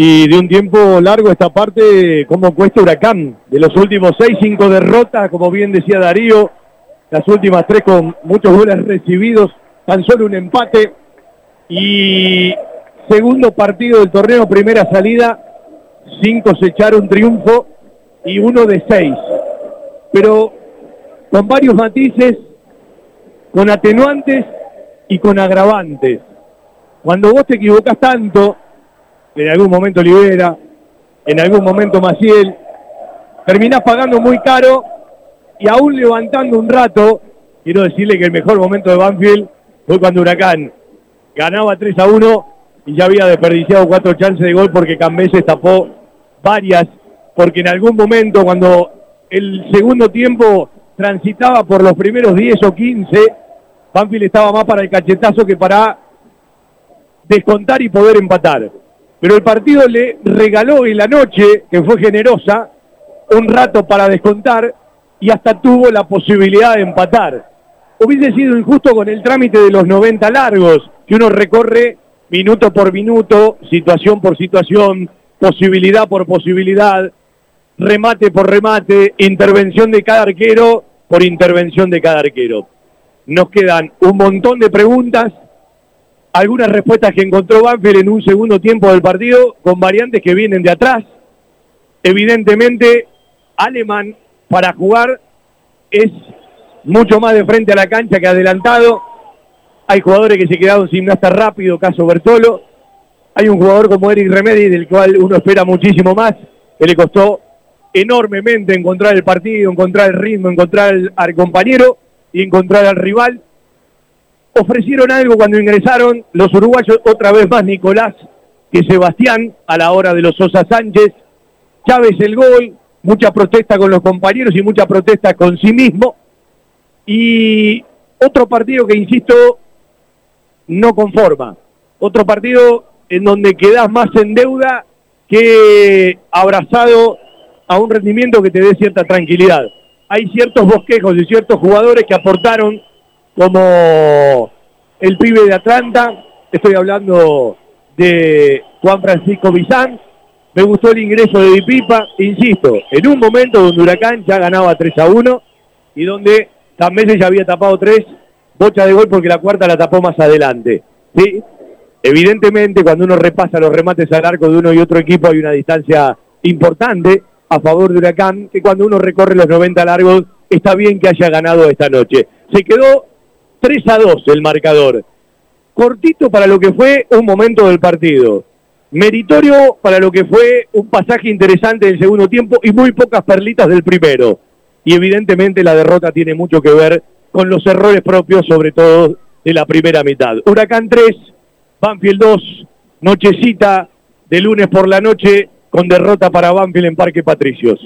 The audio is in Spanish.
y de un tiempo largo esta parte, como cuesta Huracán. De los últimos seis, cinco derrotas, como bien decía Darío, las últimas tres con muchos goles recibidos, tan solo un empate. Y segundo partido del torneo, primera salida, sin cosechar un triunfo y uno de seis. Pero con varios matices, con atenuantes y con agravantes. Cuando vos te equivocas tanto, en algún momento Libera, en algún momento Maciel, terminás pagando muy caro y aún levantando un rato, quiero decirle que el mejor momento de Banfield fue cuando Huracán ganaba 3 a 1 y ya había desperdiciado cuatro chances de gol porque Cambeses tapó varias, porque en algún momento cuando el segundo tiempo transitaba por los primeros 10 o 15, Banfield estaba más para el cachetazo que para descontar y poder empatar pero el partido le regaló en la noche, que fue generosa, un rato para descontar y hasta tuvo la posibilidad de empatar. Hubiese sido injusto con el trámite de los 90 largos, que uno recorre minuto por minuto, situación por situación, posibilidad por posibilidad, remate por remate, intervención de cada arquero por intervención de cada arquero. Nos quedan un montón de preguntas algunas respuestas que encontró Banfield en un segundo tiempo del partido con variantes que vienen de atrás. Evidentemente, Alemán para jugar es mucho más de frente a la cancha que adelantado. Hay jugadores que se quedaron sin gimnasta rápido, caso Bertolo. Hay un jugador como Eric Remedi, del cual uno espera muchísimo más, que le costó enormemente encontrar el partido, encontrar el ritmo, encontrar al compañero y encontrar al rival ofrecieron algo cuando ingresaron los uruguayos, otra vez más Nicolás que Sebastián a la hora de los Sosa Sánchez. Chávez el gol, mucha protesta con los compañeros y mucha protesta con sí mismo. Y otro partido que, insisto, no conforma. Otro partido en donde quedas más en deuda que abrazado a un rendimiento que te dé cierta tranquilidad. Hay ciertos bosquejos y ciertos jugadores que aportaron como el pibe de Atlanta, estoy hablando de Juan Francisco Bizán, me gustó el ingreso de Pipa, insisto, en un momento donde Huracán ya ganaba 3 a 1 y donde también ya había tapado 3, bocha de gol porque la cuarta la tapó más adelante. ¿sí? Evidentemente cuando uno repasa los remates al arco de uno y otro equipo hay una distancia importante a favor de Huracán, que cuando uno recorre los 90 largos está bien que haya ganado esta noche. Se quedó 3 a 2 el marcador. Cortito para lo que fue un momento del partido. Meritorio para lo que fue un pasaje interesante del segundo tiempo y muy pocas perlitas del primero. Y evidentemente la derrota tiene mucho que ver con los errores propios, sobre todo de la primera mitad. Huracán 3, Banfield 2, nochecita de lunes por la noche con derrota para Banfield en Parque Patricios.